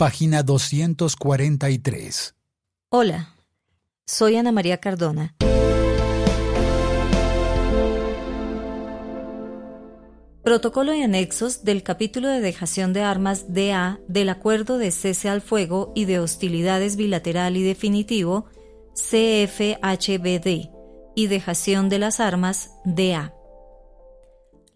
página 243. Hola, soy Ana María Cardona. Protocolo y anexos del capítulo de dejación de armas DA del Acuerdo de Cese al Fuego y de Hostilidades Bilateral y Definitivo CFHBD y dejación de las armas DA.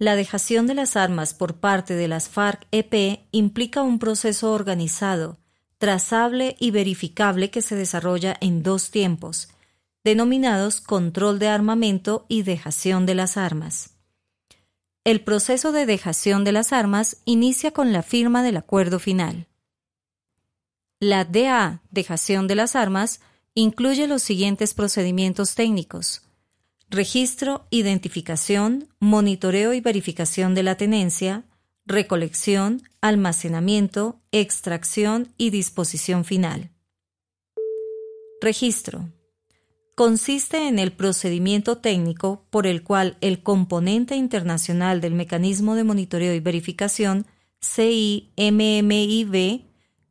La dejación de las armas por parte de las FARC-EP implica un proceso organizado, trazable y verificable que se desarrolla en dos tiempos, denominados control de armamento y dejación de las armas. El proceso de dejación de las armas inicia con la firma del acuerdo final. La DA, dejación de las armas, incluye los siguientes procedimientos técnicos. Registro, identificación, monitoreo y verificación de la tenencia, recolección, almacenamiento, extracción y disposición final. Registro consiste en el procedimiento técnico por el cual el componente internacional del mecanismo de monitoreo y verificación CIMMIB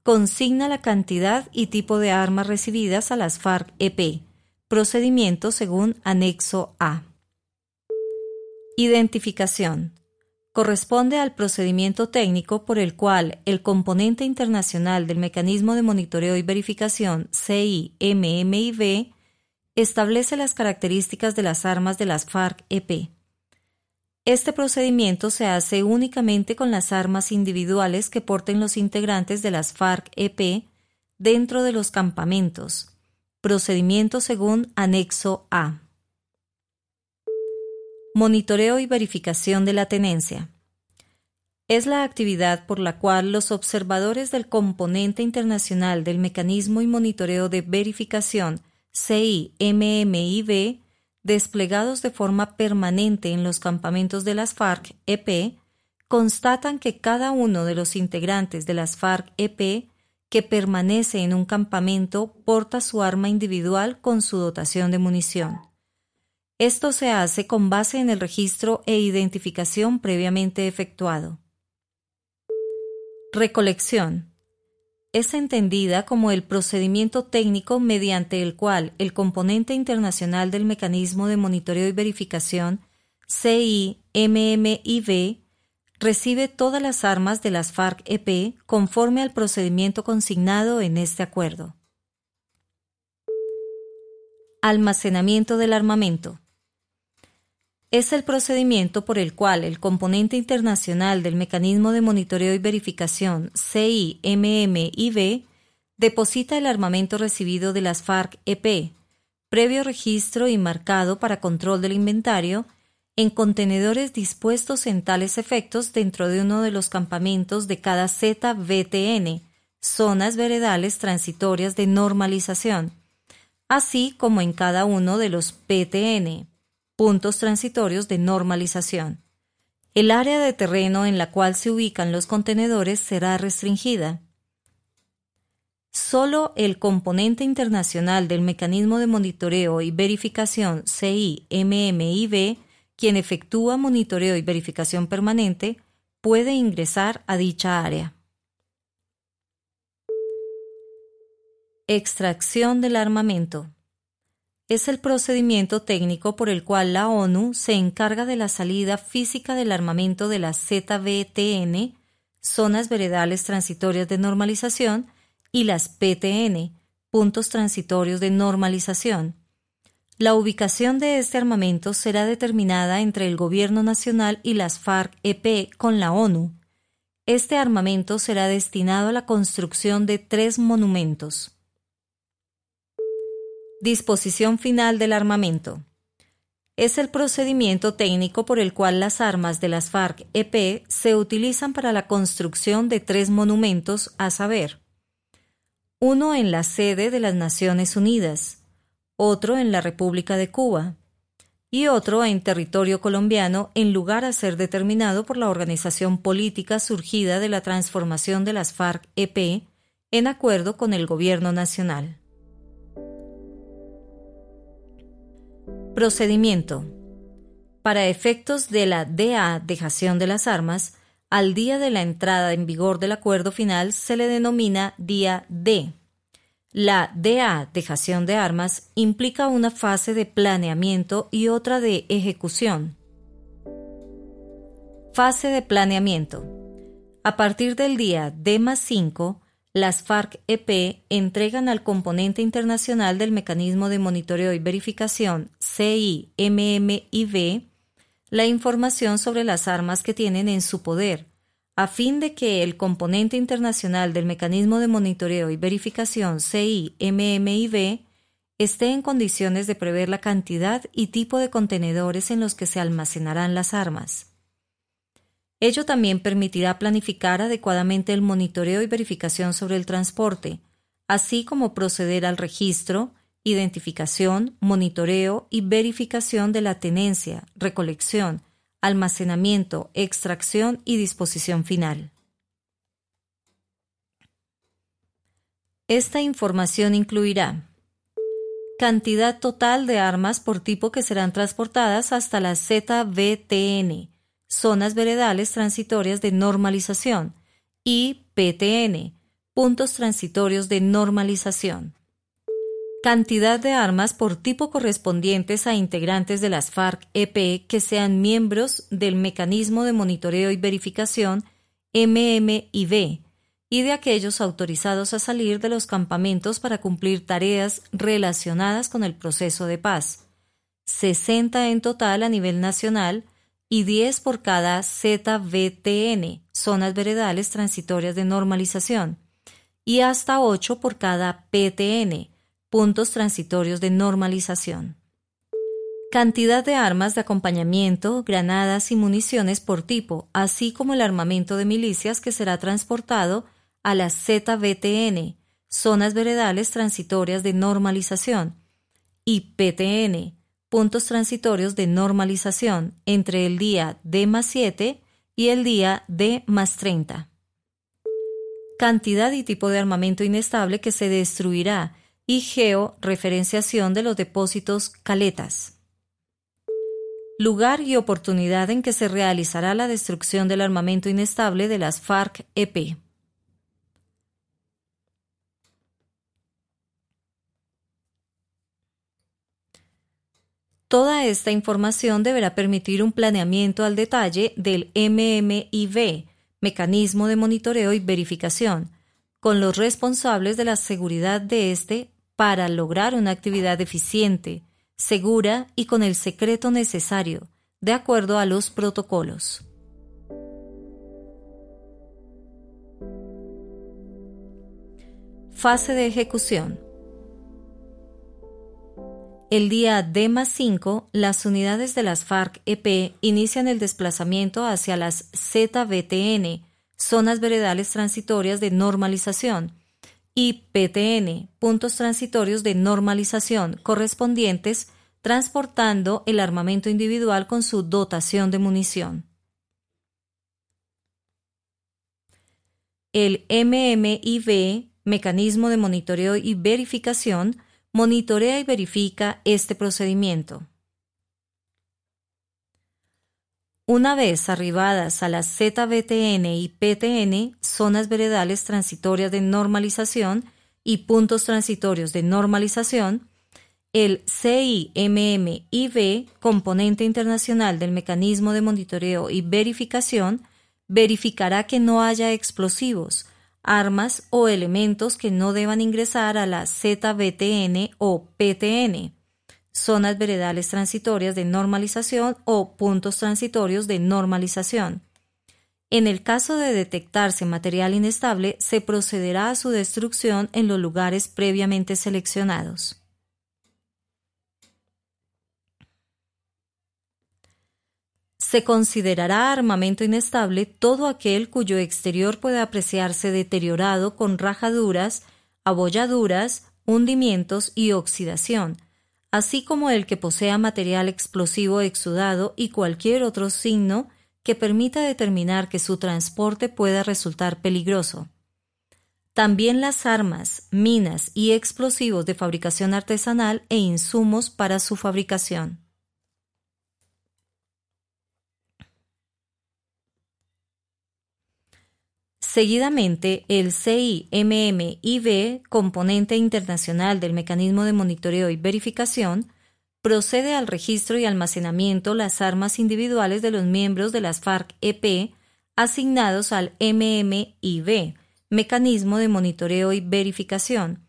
consigna la cantidad y tipo de armas recibidas a las FARC-EP, procedimiento según anexo A. Identificación. Corresponde al procedimiento técnico por el cual el componente internacional del mecanismo de monitoreo y verificación CIMMIB establece las características de las armas de las FARC-EP. Este procedimiento se hace únicamente con las armas individuales que porten los integrantes de las FARC-EP dentro de los campamentos. Procedimiento según anexo A. Monitoreo y verificación de la tenencia. Es la actividad por la cual los observadores del componente internacional del mecanismo y monitoreo de verificación CIMMIB desplegados de forma permanente en los campamentos de las FARC-EP constatan que cada uno de los integrantes de las FARC-EP que permanece en un campamento porta su arma individual con su dotación de munición. Esto se hace con base en el registro e identificación previamente efectuado. Recolección es entendida como el procedimiento técnico mediante el cual el componente internacional del mecanismo de monitoreo y verificación CIMMIB recibe todas las armas de las FARC-EP conforme al procedimiento consignado en este acuerdo. Almacenamiento del armamento es el procedimiento por el cual el componente internacional del mecanismo de monitoreo y verificación CIMMIB deposita el armamento recibido de las FARC-EP, previo registro y marcado para control del inventario, en contenedores dispuestos en tales efectos dentro de uno de los campamentos de cada ZVTN, zonas veredales transitorias de normalización, así como en cada uno de los PTN, puntos transitorios de normalización. El área de terreno en la cual se ubican los contenedores será restringida. Solo el componente internacional del mecanismo de monitoreo y verificación CIMMIB, quien efectúa monitoreo y verificación permanente, puede ingresar a dicha área. Extracción del armamento es el procedimiento técnico por el cual la ONU se encarga de la salida física del armamento de las ZBTN, zonas veredales transitorias de normalización, y las PTN, puntos transitorios de normalización. La ubicación de este armamento será determinada entre el Gobierno Nacional y las FARC-EP con la ONU. Este armamento será destinado a la construcción de tres monumentos. Disposición final del armamento. Es el procedimiento técnico por el cual las armas de las FARC-EP se utilizan para la construcción de tres monumentos, a saber, uno en la sede de las Naciones Unidas, otro en la República de Cuba y otro en territorio colombiano en lugar a ser determinado por la organización política surgida de la transformación de las FARC-EP en acuerdo con el Gobierno Nacional. Procedimiento. Para efectos de la DA dejación de las armas, Al día de la entrada en vigor del acuerdo final se le denomina día D. La DA, dejación de armas, implica una fase de planeamiento y otra de ejecución. Fase de planeamiento. A partir del día D 5, las FARC-EP entregan al componente internacional del Mecanismo de Monitoreo y Verificación CIMMIV la información sobre las armas que tienen en su poder, a fin de que el componente internacional del mecanismo de monitoreo y verificación CIMMIV esté en condiciones de prever la cantidad y tipo de contenedores en los que se almacenarán las armas. Ello también permitirá planificar adecuadamente el monitoreo y verificación sobre el transporte, así como proceder al registro, identificación, monitoreo y verificación de la tenencia, recolección, almacenamiento, extracción y disposición final. Esta información incluirá cantidad total de armas por tipo que serán transportadas hasta la ZBTN, zonas veredales transitorias de normalización, y PTN, puntos transitorios de normalización cantidad de armas por tipo correspondientes a integrantes de las FARC-EP que sean miembros del Mecanismo de Monitoreo y Verificación MMIV y de aquellos autorizados a salir de los campamentos para cumplir tareas relacionadas con el proceso de paz, 60 en total a nivel nacional y 10 por cada ZVTN, zonas veredales transitorias de normalización, y hasta 8 por cada PTN, puntos transitorios de normalización. Cantidad de armas de acompañamiento, granadas y municiones por tipo, así como el armamento de milicias que será transportado a las ZBTN, zonas veredales transitorias de normalización, y PTN, puntos transitorios de normalización, entre el día D más 7 y el día D más 30. Cantidad y tipo de armamento inestable que se destruirá y georreferenciación de los depósitos caletas. Lugar y oportunidad en que se realizará la destrucción del armamento inestable de las FARC-EP. Toda esta información deberá permitir un planeamiento al detalle del MMIV, Mecanismo de Monitoreo y Verificación, con los responsables de la seguridad de este para lograr una actividad eficiente, segura y con el secreto necesario, de acuerdo a los protocolos. Fase de ejecución. El día D 5, las unidades de las FARC-EP inician el desplazamiento hacia las ZBTN, zonas veredales transitorias de normalización, y PTN, puntos transitorios de normalización correspondientes, transportando el armamento individual con su dotación de munición. El MMIV, Mecanismo de Monitoreo y Verificación, monitorea y verifica este procedimiento. Una vez arribadas a las ZBTN y PTN, zonas veredales transitorias de normalización y puntos transitorios de normalización, el CIMMIV, componente internacional del mecanismo de monitoreo y verificación, verificará que no haya explosivos, armas o elementos que no deban ingresar a la ZBTN o PTN zonas veredales transitorias de normalización o puntos transitorios de normalización. En el caso de detectarse material inestable, se procederá a su destrucción en los lugares previamente seleccionados. Se considerará armamento inestable todo aquel cuyo exterior pueda apreciarse deteriorado con rajaduras, abolladuras, hundimientos y oxidación, así como el que posea material explosivo exudado y cualquier otro signo que permita determinar que su transporte pueda resultar peligroso. También las armas, minas y explosivos de fabricación artesanal e insumos para su fabricación. Seguidamente, el CIMMIB, componente internacional del mecanismo de monitoreo y verificación, procede al registro y almacenamiento las armas individuales de los miembros de las FARC-EP asignados al MMIB, mecanismo de monitoreo y verificación,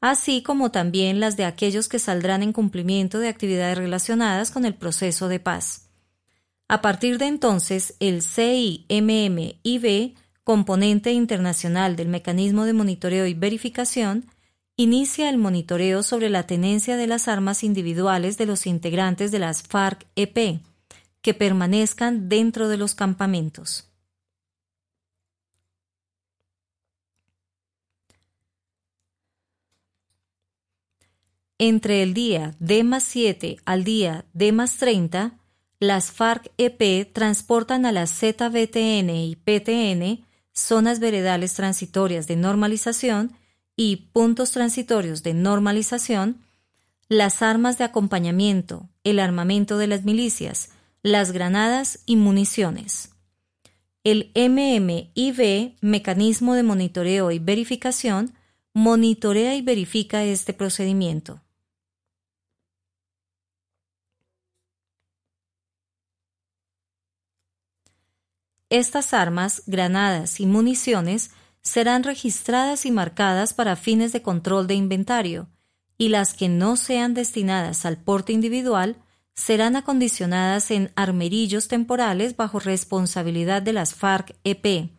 así como también las de aquellos que saldrán en cumplimiento de actividades relacionadas con el proceso de paz. A partir de entonces, el CIMMIB componente internacional del mecanismo de monitoreo y verificación, inicia el monitoreo sobre la tenencia de las armas individuales de los integrantes de las FARC-EP que permanezcan dentro de los campamentos. Entre el día D 7 al día D 30, las FARC-EP transportan a las ZBTN y PTN zonas veredales transitorias de normalización y puntos transitorios de normalización, las armas de acompañamiento, el armamento de las milicias, las granadas y municiones. El MMIV, Mecanismo de Monitoreo y Verificación, monitorea y verifica este procedimiento. Estas armas, granadas y municiones serán registradas y marcadas para fines de control de inventario, y las que no sean destinadas al porte individual serán acondicionadas en armerillos temporales bajo responsabilidad de las FARC-EP.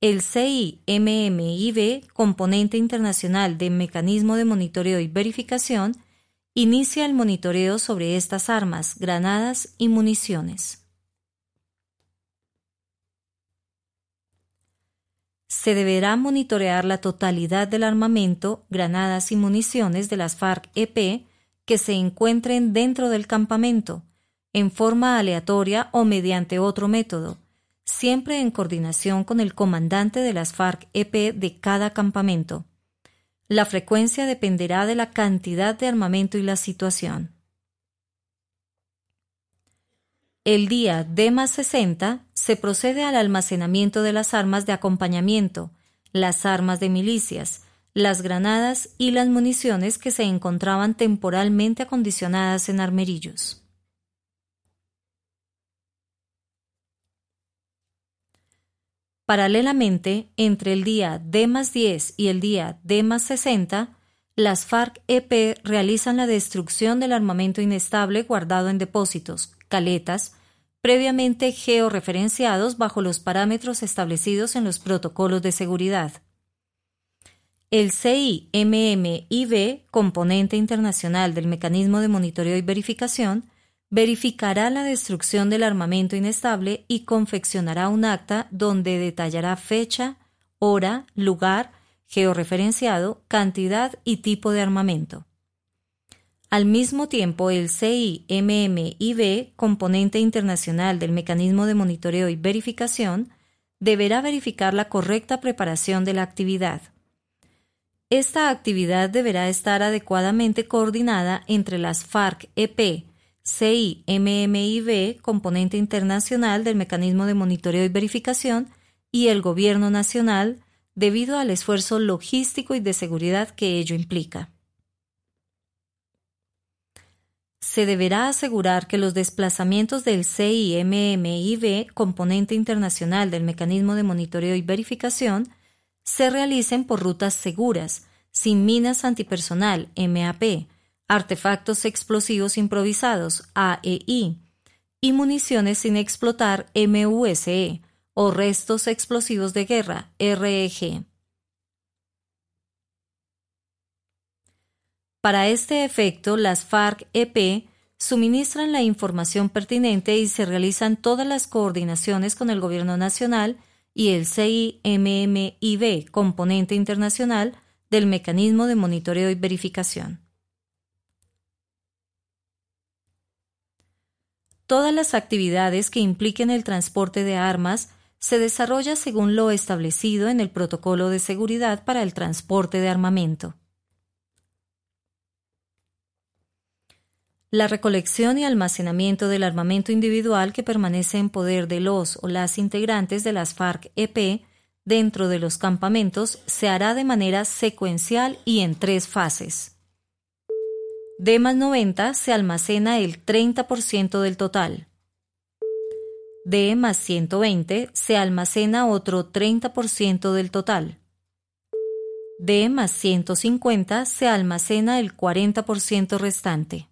El CIMMIB, componente internacional de Mecanismo de Monitoreo y Verificación, inicia el monitoreo sobre estas armas, granadas y municiones. Se deberá monitorear la totalidad del armamento, granadas y municiones de las FARC-EP que se encuentren dentro del campamento, en forma aleatoria o mediante otro método, siempre en coordinación con el comandante de las FARC-EP de cada campamento. La frecuencia dependerá de la cantidad de armamento y la situación. El día D más 60 se procede al almacenamiento de las armas de acompañamiento, las armas de milicias, las granadas y las municiones que se encontraban temporalmente acondicionadas en armerillos. Paralelamente, entre el día D más 10 y el día D más 60, las FARC-EP realizan la destrucción del armamento inestable guardado en depósitos, caletas, previamente georreferenciados bajo los parámetros establecidos en los protocolos de seguridad. El CIMMIB, componente internacional del mecanismo de monitoreo y verificación, verificará la destrucción del armamento inestable y confeccionará un acta donde detallará fecha, hora, lugar, georreferenciado, cantidad y tipo de armamento. Al mismo tiempo, el CIMMIB, componente internacional del mecanismo de monitoreo y verificación, deberá verificar la correcta preparación de la actividad. Esta actividad deberá estar adecuadamente coordinada entre las FARC-EP, CIMMIB, componente internacional del mecanismo de monitoreo y verificación, y el Gobierno Nacional, debido al esfuerzo logístico y de seguridad que ello implica se deberá asegurar que los desplazamientos del CIMMIB, componente internacional del mecanismo de monitoreo y verificación, se realicen por rutas seguras, sin minas antipersonal MAP, artefactos explosivos improvisados AEI y municiones sin explotar MUSE o restos explosivos de guerra REG. Para este efecto, las FARC-EP suministran la información pertinente y se realizan todas las coordinaciones con el Gobierno Nacional y el CIMMIB, componente internacional del mecanismo de monitoreo y verificación. Todas las actividades que impliquen el transporte de armas se desarrolla según lo establecido en el Protocolo de Seguridad para el Transporte de Armamento. La recolección y almacenamiento del armamento individual que permanece en poder de los o las integrantes de las FARC-EP dentro de los campamentos se hará de manera secuencial y en tres fases. D más 90 se almacena el 30% del total. D más 120 se almacena otro 30% del total. D más 150 se almacena el 40% restante.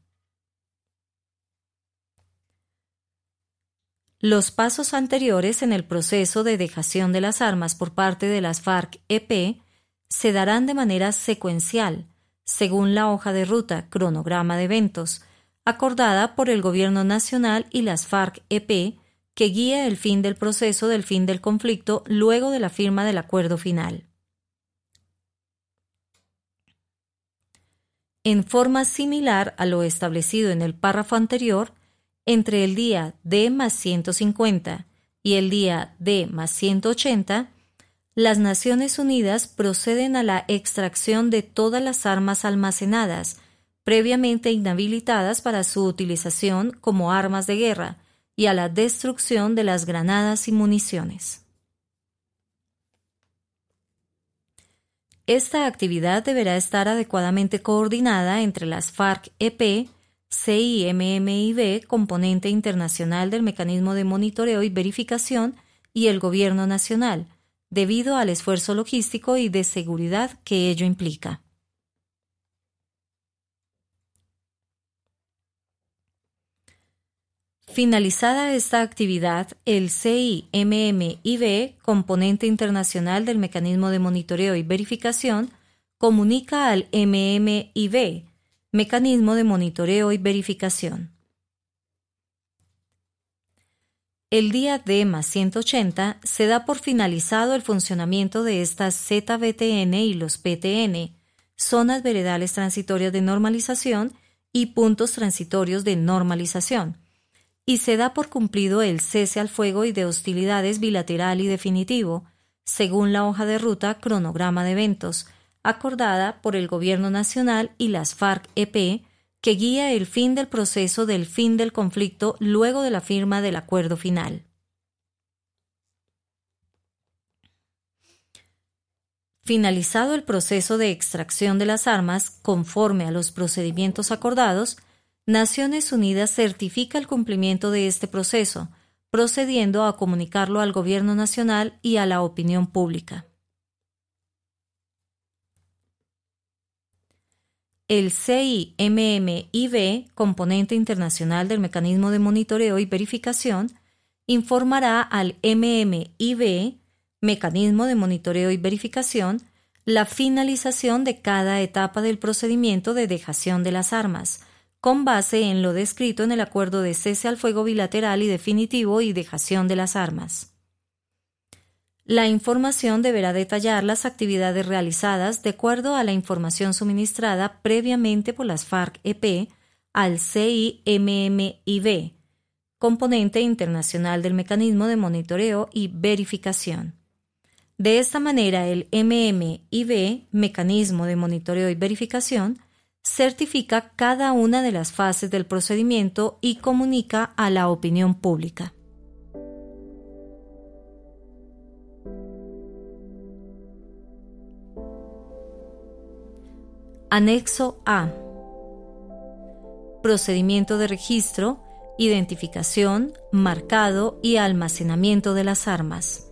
Los pasos anteriores en el proceso de dejación de las armas por parte de las FARC-EP se darán de manera secuencial, según la hoja de ruta cronograma de eventos, acordada por el Gobierno Nacional y las FARC-EP, que guía el fin del proceso del fin del conflicto luego de la firma del acuerdo final. En forma similar a lo establecido en el párrafo anterior, entre el día D más 150 y el día D más 180, las Naciones Unidas proceden a la extracción de todas las armas almacenadas, previamente inhabilitadas para su utilización como armas de guerra, y a la destrucción de las granadas y municiones. Esta actividad deberá estar adecuadamente coordinada entre las FARC-EP, CIMMIB, componente internacional del mecanismo de monitoreo y verificación, y el Gobierno Nacional, debido al esfuerzo logístico y de seguridad que ello implica. Finalizada esta actividad, el CIMMIB, componente internacional del mecanismo de monitoreo y verificación, comunica al MMIB, mecanismo de monitoreo y verificación. El día D más 180 se da por finalizado el funcionamiento de estas ZBTN y los PTN, zonas veredales transitorias de normalización y puntos transitorios de normalización, y se da por cumplido el cese al fuego y de hostilidades bilateral y definitivo, según la hoja de ruta cronograma de eventos, acordada por el Gobierno Nacional y las FARC-EP, que guía el fin del proceso del fin del conflicto luego de la firma del acuerdo final. Finalizado el proceso de extracción de las armas conforme a los procedimientos acordados, Naciones Unidas certifica el cumplimiento de este proceso, procediendo a comunicarlo al Gobierno Nacional y a la opinión pública. El CIMMIB, componente internacional del mecanismo de monitoreo y verificación, informará al MMIB, mecanismo de monitoreo y verificación, la finalización de cada etapa del procedimiento de dejación de las armas, con base en lo descrito en el acuerdo de cese al fuego bilateral y definitivo y dejación de las armas. La información deberá detallar las actividades realizadas de acuerdo a la información suministrada previamente por las FARC-EP al CIMMIB, componente internacional del mecanismo de monitoreo y verificación. De esta manera, el MMIB, mecanismo de monitoreo y verificación, certifica cada una de las fases del procedimiento y comunica a la opinión pública. Anexo A. Procedimiento de registro, identificación, marcado y almacenamiento de las armas.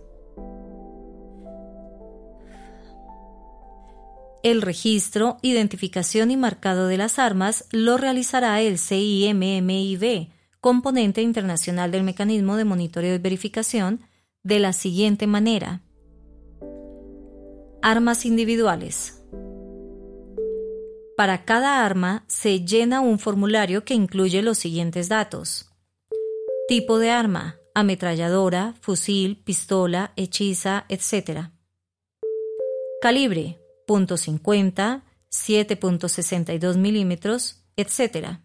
El registro, identificación y marcado de las armas lo realizará el CIMMIB, componente internacional del mecanismo de monitoreo y verificación, de la siguiente manera. Armas individuales. Para cada arma se llena un formulario que incluye los siguientes datos. Tipo de arma, ametralladora, fusil, pistola, hechiza, etc. Calibre, .50, 7.62 milímetros, etc.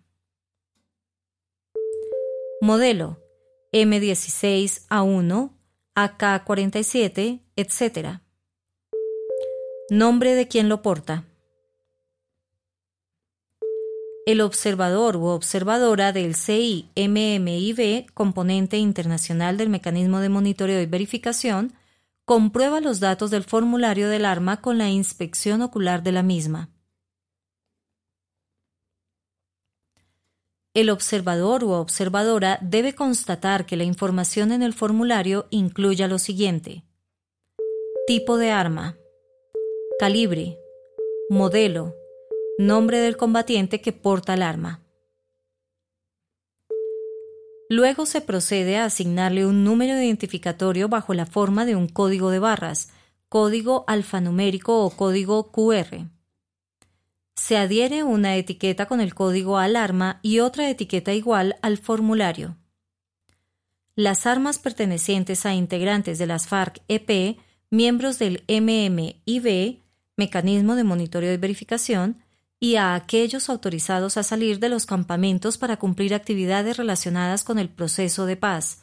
Modelo M16A1, AK47, etc. Nombre de quien lo porta. El observador u observadora del CIMMIB, componente internacional del mecanismo de monitoreo y verificación, comprueba los datos del formulario del arma con la inspección ocular de la misma. El observador o observadora debe constatar que la información en el formulario incluya lo siguiente. Tipo de arma. Calibre. Modelo. Nombre del combatiente que porta el arma. Luego se procede a asignarle un número identificatorio bajo la forma de un código de barras, código alfanumérico o código QR se adhiere una etiqueta con el código al arma y otra etiqueta igual al formulario. Las armas pertenecientes a integrantes de las FARC-EP, miembros del MMIB, Mecanismo de Monitoreo y Verificación, y a aquellos autorizados a salir de los campamentos para cumplir actividades relacionadas con el proceso de paz,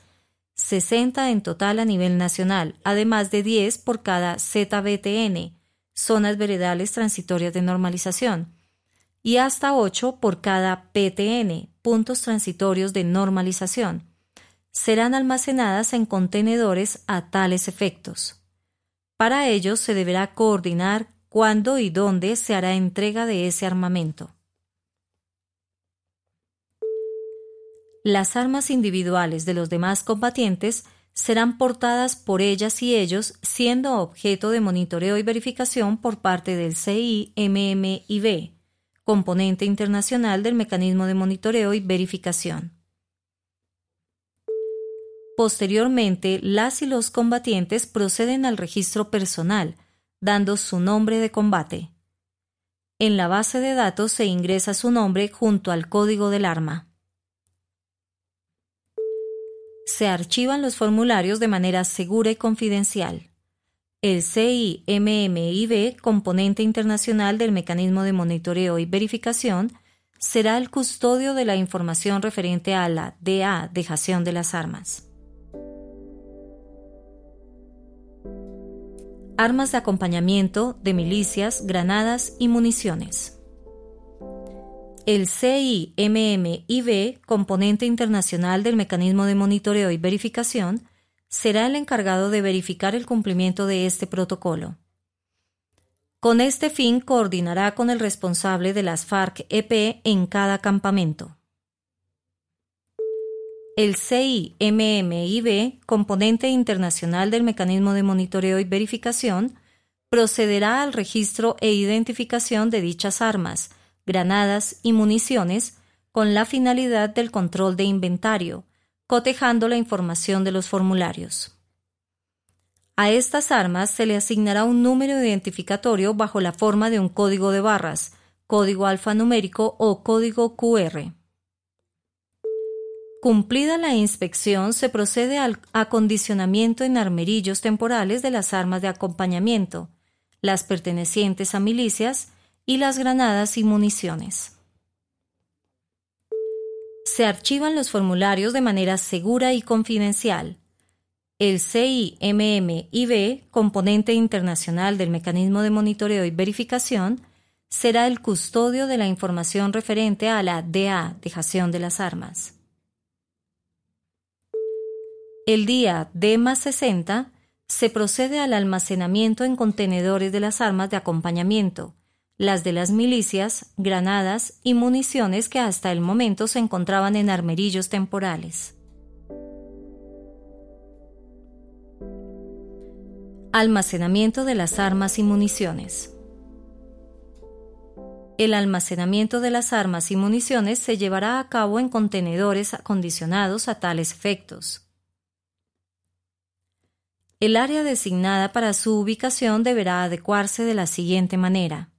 60 en total a nivel nacional, además de 10 por cada ZBTN, zonas veredales transitorias de normalización, y hasta 8 por cada PTN, puntos transitorios de normalización. Serán almacenadas en contenedores a tales efectos. Para ello se deberá coordinar cuándo y dónde se hará entrega de ese armamento. Las armas individuales de los demás combatientes serán portadas por ellas y ellos, siendo objeto de monitoreo y verificación por parte del CIMMIB, componente internacional del mecanismo de monitoreo y verificación. Posteriormente, las y los combatientes proceden al registro personal, dando su nombre de combate. En la base de datos se ingresa su nombre junto al código del arma se archivan los formularios de manera segura y confidencial. El CIMMIB, componente internacional del mecanismo de monitoreo y verificación, será el custodio de la información referente a la DA, dejación de las armas. Armas de acompañamiento de milicias, granadas y municiones. El CIMMIB, componente internacional del mecanismo de monitoreo y verificación, será el encargado de verificar el cumplimiento de este protocolo. Con este fin coordinará con el responsable de las FARC-EP en cada campamento. El CIMMIB, componente internacional del mecanismo de monitoreo y verificación, procederá al registro e identificación de dichas armas, granadas y municiones con la finalidad del control de inventario, cotejando la información de los formularios. A estas armas se le asignará un número identificatorio bajo la forma de un código de barras, código alfanumérico o código QR. Cumplida la inspección, se procede al acondicionamiento en armerillos temporales de las armas de acompañamiento, las pertenecientes a milicias y las granadas y municiones. Se archivan los formularios de manera segura y confidencial. El CIMMIB, componente internacional del mecanismo de monitoreo y verificación, será el custodio de la información referente a la DA, dejación de las armas. El día D 60 se procede al almacenamiento en contenedores de las armas de acompañamiento, las de las milicias, granadas y municiones que hasta el momento se encontraban en armerillos temporales. Almacenamiento de las armas y municiones. El almacenamiento de las armas y municiones se llevará a cabo en contenedores acondicionados a tales efectos. El área designada para su ubicación deberá adecuarse de la siguiente manera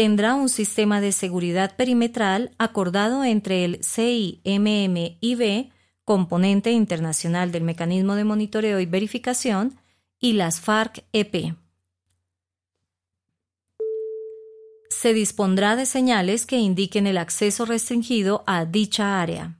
tendrá un sistema de seguridad perimetral acordado entre el CIMMIB, componente internacional del mecanismo de monitoreo y verificación, y las FARC-EP. Se dispondrá de señales que indiquen el acceso restringido a dicha área.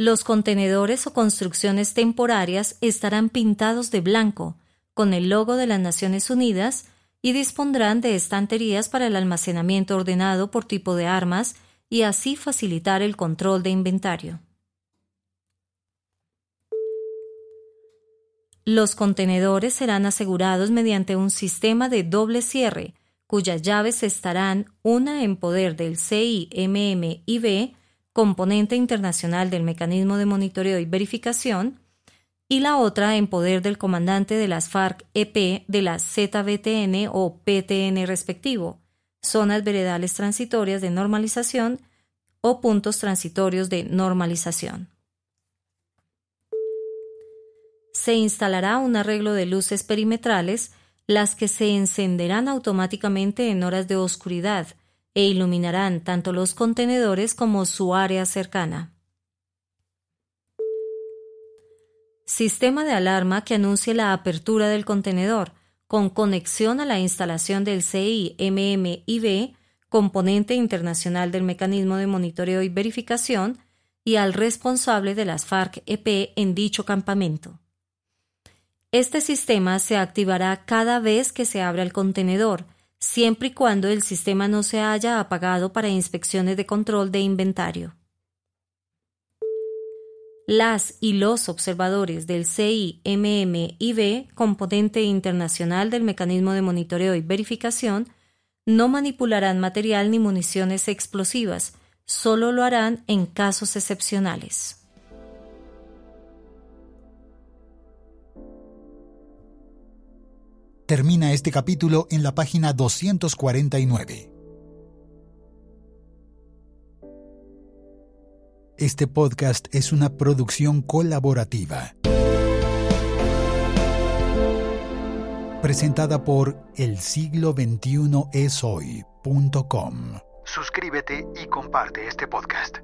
Los contenedores o construcciones temporarias estarán pintados de blanco, con el logo de las Naciones Unidas, y dispondrán de estanterías para el almacenamiento ordenado por tipo de armas y así facilitar el control de inventario. Los contenedores serán asegurados mediante un sistema de doble cierre, cuyas llaves estarán una en poder del CIMMIB componente internacional del mecanismo de monitoreo y verificación, y la otra en poder del comandante de las FARC-EP de la ZBTN o PTN respectivo, zonas veredales transitorias de normalización o puntos transitorios de normalización. Se instalará un arreglo de luces perimetrales, las que se encenderán automáticamente en horas de oscuridad e iluminarán tanto los contenedores como su área cercana. Sistema de alarma que anuncie la apertura del contenedor, con conexión a la instalación del CIMMIB, componente internacional del mecanismo de monitoreo y verificación, y al responsable de las FARC-EP en dicho campamento. Este sistema se activará cada vez que se abra el contenedor, siempre y cuando el sistema no se haya apagado para inspecciones de control de inventario. Las y los observadores del CIMMIB, componente internacional del mecanismo de monitoreo y verificación, no manipularán material ni municiones explosivas, solo lo harán en casos excepcionales. Termina este capítulo en la página 249. Este podcast es una producción colaborativa. Presentada por el siglo 21 es hoy.com. Suscríbete y comparte este podcast.